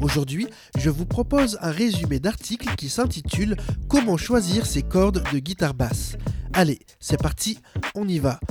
Aujourd'hui, je vous propose un résumé d'article qui s'intitule Comment choisir ses cordes de guitare basse. Allez, c'est parti, on y va.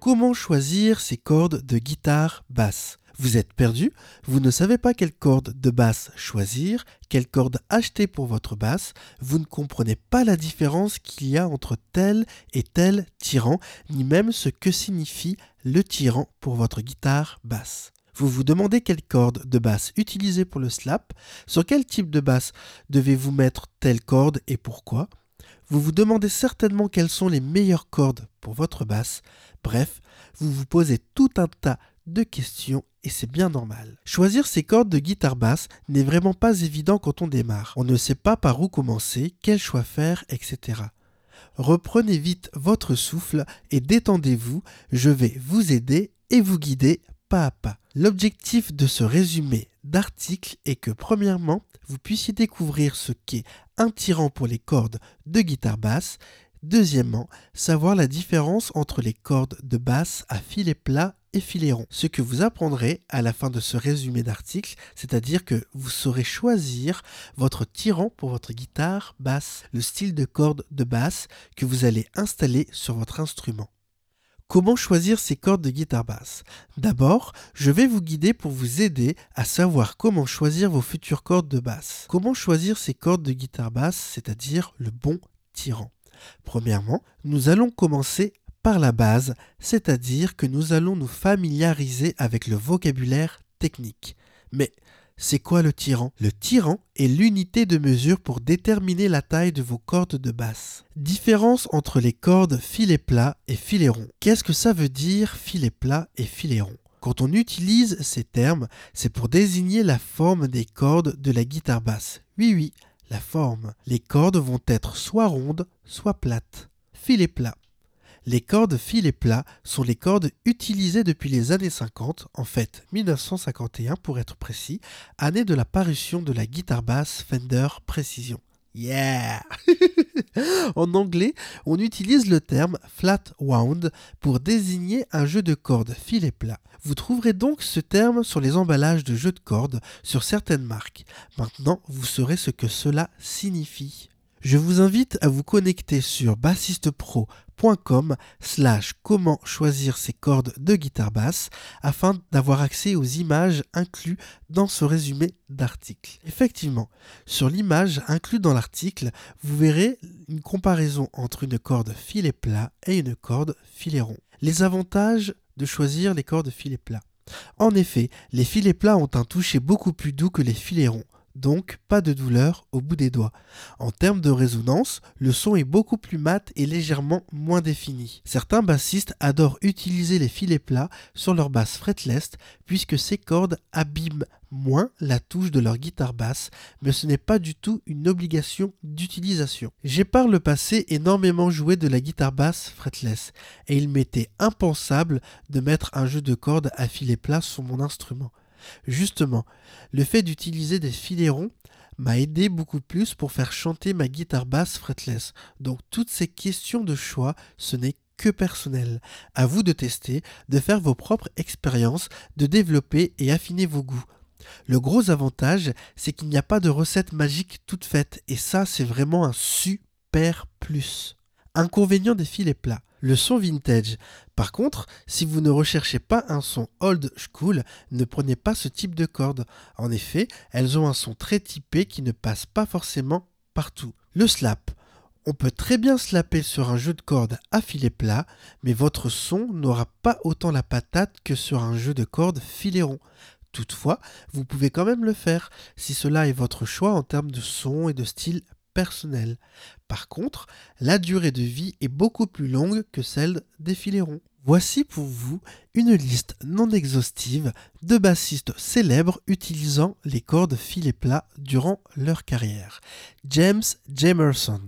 Comment choisir ses cordes de guitare basse? Vous êtes perdu, vous ne savez pas quelle corde de basse choisir, quelle corde acheter pour votre basse, vous ne comprenez pas la différence qu'il y a entre tel et tel tyran, ni même ce que signifie le tyran pour votre guitare basse. Vous vous demandez quelle corde de basse utiliser pour le slap, sur quel type de basse devez-vous mettre telle corde et pourquoi? Vous vous demandez certainement quelles sont les meilleures cordes pour votre basse. Bref, vous vous posez tout un tas de questions et c'est bien normal. Choisir ses cordes de guitare basse n'est vraiment pas évident quand on démarre. On ne sait pas par où commencer, quel choix faire, etc. Reprenez vite votre souffle et détendez-vous, je vais vous aider et vous guider pas à pas. L'objectif de ce résumé d'article est que premièrement, vous puissiez découvrir ce qu'est un tirant pour les cordes de guitare basse Deuxièmement, savoir la différence entre les cordes de basse à filet plat Ce que vous apprendrez à la fin de ce résumé d'article, c'est-à-dire que vous saurez choisir votre tirant pour votre guitare basse, le style de corde de basse que vous allez installer sur votre instrument. Comment choisir ces cordes de guitare basse? D'abord, je vais vous guider pour vous aider à savoir comment choisir vos futures cordes de basse. Comment choisir ces cordes de guitare basse, c'est-à-dire le bon tirant Premièrement, nous allons commencer par la base, c'est-à-dire que nous allons nous familiariser avec le vocabulaire technique. Mais c'est quoi le tyran? Le tyran est l'unité de mesure pour déterminer la taille de vos cordes de basse. Différence entre les cordes filet plat et filet rond. Qu'est-ce que ça veut dire filet plat et filet rond? Quand on utilise ces termes, c'est pour désigner la forme des cordes de la guitare basse. Oui oui, la forme. Les cordes vont être soit rondes, soit plates. Filet plat. Les cordes filet plat sont les cordes utilisées depuis les années 50, en fait 1951 pour être précis, année de la parution de la guitare basse Fender Precision. Yeah En anglais, on utilise le terme flat wound pour désigner un jeu de cordes filet plat. Vous trouverez donc ce terme sur les emballages de jeux de cordes sur certaines marques. Maintenant, vous saurez ce que cela signifie. Je vous invite à vous connecter sur bassistepro.com slash comment choisir ses cordes de guitare basse afin d'avoir accès aux images incluses dans ce résumé d'article. Effectivement, sur l'image inclue dans l'article, vous verrez une comparaison entre une corde filet plat et une corde filet rond. Les avantages de choisir les cordes filet plat. En effet, les filets plats ont un toucher beaucoup plus doux que les filets ronds donc pas de douleur au bout des doigts. En termes de résonance, le son est beaucoup plus mat et légèrement moins défini. Certains bassistes adorent utiliser les filets plats sur leur basse fretless puisque ces cordes abîment moins la touche de leur guitare basse, mais ce n'est pas du tout une obligation d'utilisation. J'ai par le passé énormément joué de la guitare basse fretless et il m'était impensable de mettre un jeu de cordes à filet plat sur mon instrument. Justement, le fait d'utiliser des filets m'a aidé beaucoup plus pour faire chanter ma guitare basse fretless. Donc toutes ces questions de choix, ce n'est que personnel. À vous de tester, de faire vos propres expériences, de développer et affiner vos goûts. Le gros avantage, c'est qu'il n'y a pas de recette magique toute faite, et ça, c'est vraiment un super plus. Inconvénient des filets plats le son vintage. Par contre, si vous ne recherchez pas un son old school, ne prenez pas ce type de cordes. En effet, elles ont un son très typé qui ne passe pas forcément partout. Le slap. On peut très bien slapper sur un jeu de cordes à filet plat, mais votre son n'aura pas autant la patate que sur un jeu de cordes filet rond. Toutefois, vous pouvez quand même le faire, si cela est votre choix en termes de son et de style personnel. Par contre, la durée de vie est beaucoup plus longue que celle des filérons. Voici pour vous une liste non exhaustive de bassistes célèbres utilisant les cordes filets plats durant leur carrière. James Jamerson,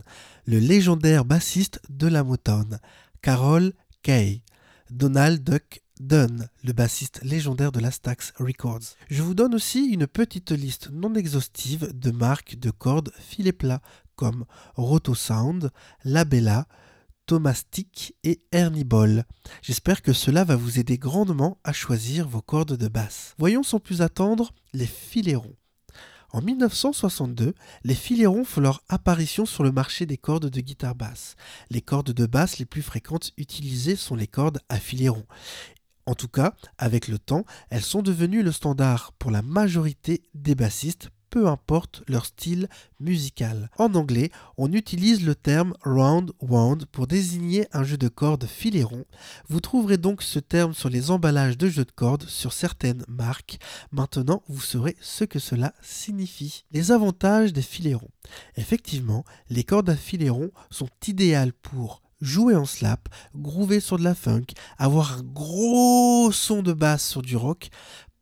le légendaire bassiste de la Motown. Carol Kay. Donald Duck Dunn, le bassiste légendaire de la Stax Records. Je vous donne aussi une petite liste non exhaustive de marques de cordes filets plats comme Roto Sound, Labella, Thomastic et Ernie Ball. J'espère que cela va vous aider grandement à choisir vos cordes de basse. Voyons sans plus attendre les filérons. En 1962, les filérons font leur apparition sur le marché des cordes de guitare basse. Les cordes de basse les plus fréquentes utilisées sont les cordes à filérons. En tout cas, avec le temps, elles sont devenues le standard pour la majorité des bassistes peu importe leur style musical. En anglais, on utilise le terme round wound pour désigner un jeu de cordes filéron. Vous trouverez donc ce terme sur les emballages de jeux de cordes sur certaines marques. Maintenant, vous saurez ce que cela signifie. Les avantages des filérons. Effectivement, les cordes à filéron sont idéales pour jouer en slap, groover sur de la funk, avoir un gros son de basse sur du rock,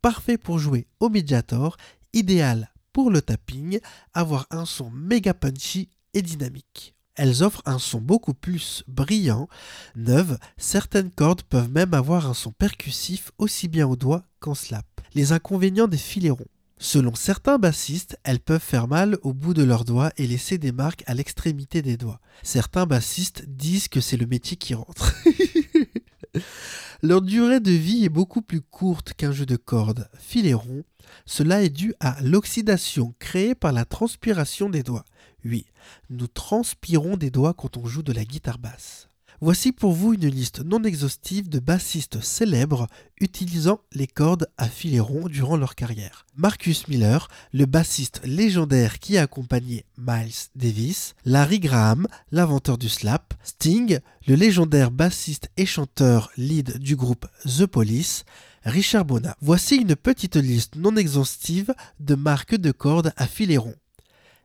parfait pour jouer au médiator, idéal pour le tapping, avoir un son méga punchy et dynamique. Elles offrent un son beaucoup plus brillant, neuve, certaines cordes peuvent même avoir un son percussif aussi bien au doigt qu'en slap. Les inconvénients des filérons. Selon certains bassistes, elles peuvent faire mal au bout de leurs doigts et laisser des marques à l'extrémité des doigts. Certains bassistes disent que c'est le métier qui rentre. Leur durée de vie est beaucoup plus courte qu'un jeu de cordes filéron. Cela est dû à l'oxydation créée par la transpiration des doigts. Oui, nous transpirons des doigts quand on joue de la guitare basse. Voici pour vous une liste non exhaustive de bassistes célèbres utilisant les cordes à filet durant leur carrière. Marcus Miller, le bassiste légendaire qui a accompagné Miles Davis, Larry Graham, l'inventeur du slap, Sting, le légendaire bassiste et chanteur lead du groupe The Police, Richard Bona. Voici une petite liste non exhaustive de marques de cordes à filet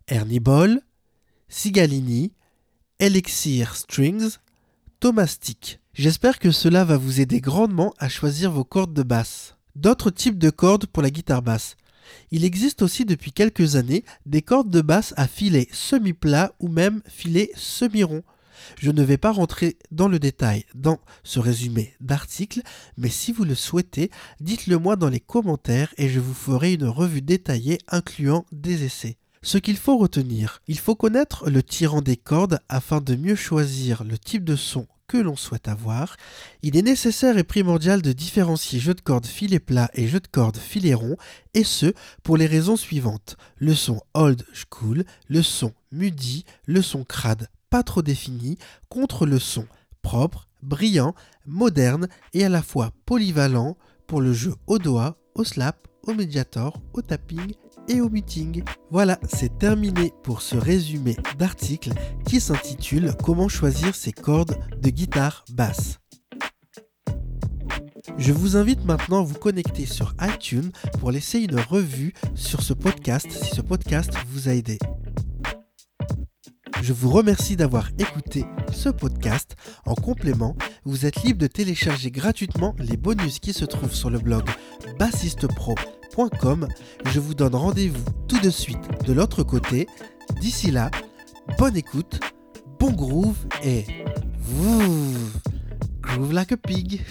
Ernie Ball, Sigalini, Elixir Strings, J'espère que cela va vous aider grandement à choisir vos cordes de basse. D'autres types de cordes pour la guitare basse. Il existe aussi depuis quelques années des cordes de basse à filet semi-plat ou même filet semi-rond. Je ne vais pas rentrer dans le détail dans ce résumé d'article, mais si vous le souhaitez, dites-le moi dans les commentaires et je vous ferai une revue détaillée incluant des essais. Ce qu'il faut retenir, il faut connaître le tirant des cordes afin de mieux choisir le type de son que l'on souhaite avoir, il est nécessaire et primordial de différencier jeu de cordes filet plat et jeu de cordes filet rond, et ce pour les raisons suivantes. Le son old school, le son mudi, le son crade pas trop défini, contre le son propre, brillant, moderne et à la fois polyvalent pour le jeu au doigt, au slap, au médiator, au tapping et au meeting. Voilà, c'est terminé pour ce résumé d'article qui s'intitule Comment choisir ses cordes de guitare basse. Je vous invite maintenant à vous connecter sur iTunes pour laisser une revue sur ce podcast si ce podcast vous a aidé. Je vous remercie d'avoir écouté ce podcast. En complément, vous êtes libre de télécharger gratuitement les bonus qui se trouvent sur le blog Je vous donne rendez-vous tout de suite de l'autre côté. D'ici là, bonne écoute, bon groove et groove like a pig.